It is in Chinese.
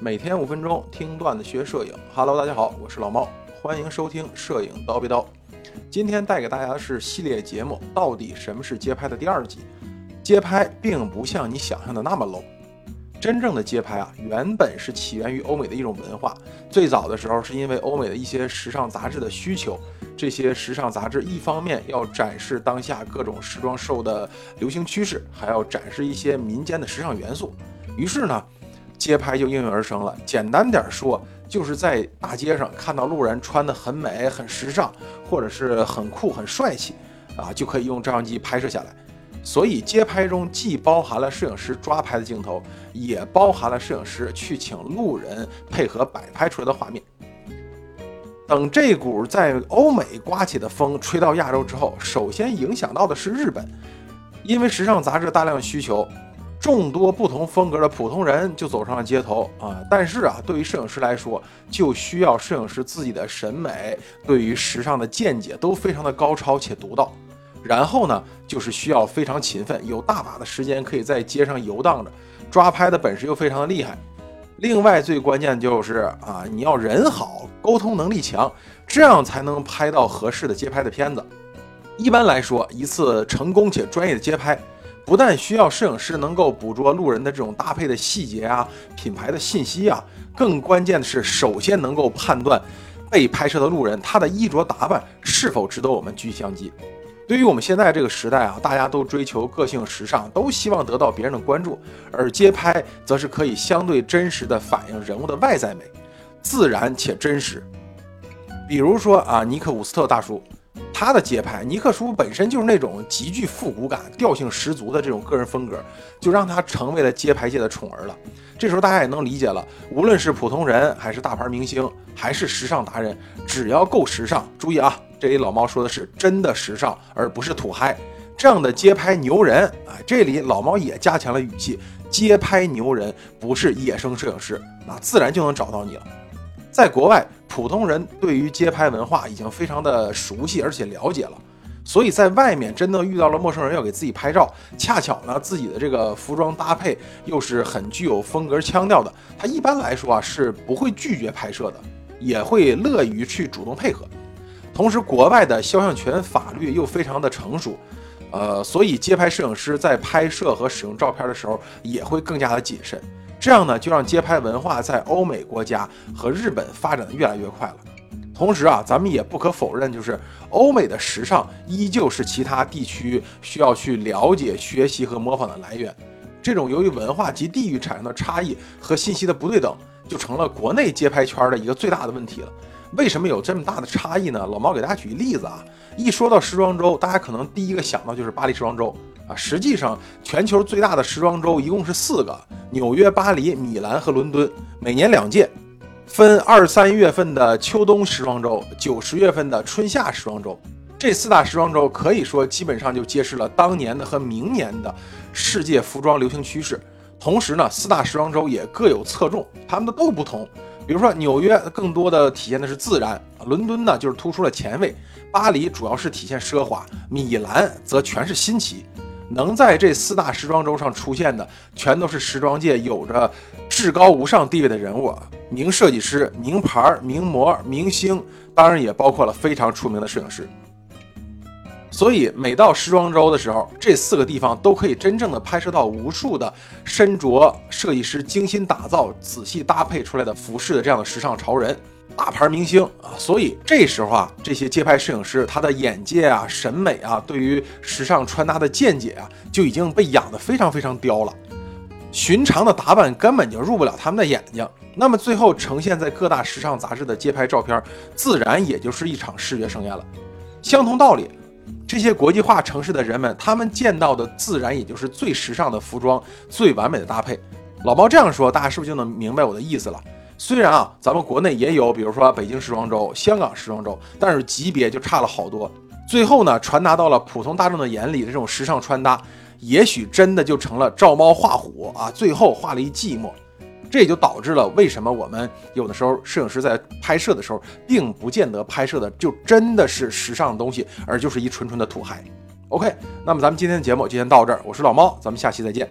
每天五分钟听段子学摄影。Hello，大家好，我是老猫，欢迎收听摄影叨逼叨。今天带给大家的是系列节目，到底什么是街拍的第二集。街拍并不像你想象的那么 low。真正的街拍啊，原本是起源于欧美的一种文化。最早的时候，是因为欧美的一些时尚杂志的需求。这些时尚杂志一方面要展示当下各种时装秀的流行趋势，还要展示一些民间的时尚元素。于是呢，街拍就应运而生了。简单点说，就是在大街上看到路人穿得很美、很时尚，或者是很酷、很帅气，啊，就可以用照相机拍摄下来。所以，街拍中既包含了摄影师抓拍的镜头，也包含了摄影师去请路人配合摆拍出来的画面。等这股在欧美刮起的风吹到亚洲之后，首先影响到的是日本，因为时尚杂志大量需求，众多不同风格的普通人就走上了街头啊。但是啊，对于摄影师来说，就需要摄影师自己的审美，对于时尚的见解都非常的高超且独到。然后呢，就是需要非常勤奋，有大把的时间可以在街上游荡着，抓拍的本事又非常的厉害。另外，最关键就是啊，你要人好，沟通能力强，这样才能拍到合适的街拍的片子。一般来说，一次成功且专业的街拍，不但需要摄影师能够捕捉路人的这种搭配的细节啊、品牌的信息啊，更关键的是，首先能够判断被拍摄的路人他的衣着打扮是否值得我们举相机。对于我们现在这个时代啊，大家都追求个性时尚，都希望得到别人的关注，而街拍则是可以相对真实的反映人物的外在美，自然且真实。比如说啊，尼克伍斯特大叔，他的街拍，尼克叔本身就是那种极具复古感、调性十足的这种个人风格，就让他成为了街拍界的宠儿了。这时候大家也能理解了，无论是普通人，还是大牌明星，还是时尚达人，只要够时尚，注意啊。这里老猫说的是真的时尚，而不是土嗨。这样的街拍牛人啊，这里老猫也加强了语气：街拍牛人不是野生摄影师，那自然就能找到你了。在国外，普通人对于街拍文化已经非常的熟悉而且了解了，所以在外面真的遇到了陌生人要给自己拍照，恰巧呢自己的这个服装搭配又是很具有风格腔调的，他一般来说啊是不会拒绝拍摄的，也会乐于去主动配合。同时，国外的肖像权法律又非常的成熟，呃，所以街拍摄影师在拍摄和使用照片的时候也会更加的谨慎。这样呢，就让街拍文化在欧美国家和日本发展的越来越快了。同时啊，咱们也不可否认，就是欧美的时尚依旧是其他地区需要去了解、学习和模仿的来源。这种由于文化及地域产生的差异和信息的不对等，就成了国内街拍圈的一个最大的问题了。为什么有这么大的差异呢？老毛给大家举个例子啊，一说到时装周，大家可能第一个想到就是巴黎时装周啊。实际上，全球最大的时装周一共是四个：纽约、巴黎、米兰和伦敦，每年两届，分二三月份的秋冬时装周，九十月份的春夏时装周。这四大时装周可以说基本上就揭示了当年的和明年的世界服装流行趋势。同时呢，四大时装周也各有侧重，它们的都不同。比如说，纽约更多的体现的是自然，伦敦呢就是突出了前卫，巴黎主要是体现奢华，米兰则全是新奇。能在这四大时装周上出现的，全都是时装界有着至高无上地位的人物，名设计师、名牌、名模、明星，当然也包括了非常出名的摄影师。所以，每到时装周的时候，这四个地方都可以真正的拍摄到无数的身着设计师精心打造、仔细搭配出来的服饰的这样的时尚潮人、大牌明星啊。所以这时候啊，这些街拍摄影师他的眼界啊、审美啊，对于时尚穿搭的见解啊，就已经被养得非常非常刁了。寻常的打扮根本就入不了他们的眼睛。那么最后呈现在各大时尚杂志的街拍照片，自然也就是一场视觉盛宴了。相同道理。这些国际化城市的人们，他们见到的自然也就是最时尚的服装、最完美的搭配。老毛这样说，大家是不是就能明白我的意思了？虽然啊，咱们国内也有，比如说北京时装周、香港时装周，但是级别就差了好多。最后呢，传达到了普通大众的眼里的这种时尚穿搭，也许真的就成了照猫画虎啊，最后画了一寂寞。这也就导致了为什么我们有的时候摄影师在拍摄的时候，并不见得拍摄的就真的是时尚的东西，而就是一纯纯的土嗨。OK，那么咱们今天的节目就先到这儿，我是老猫，咱们下期再见。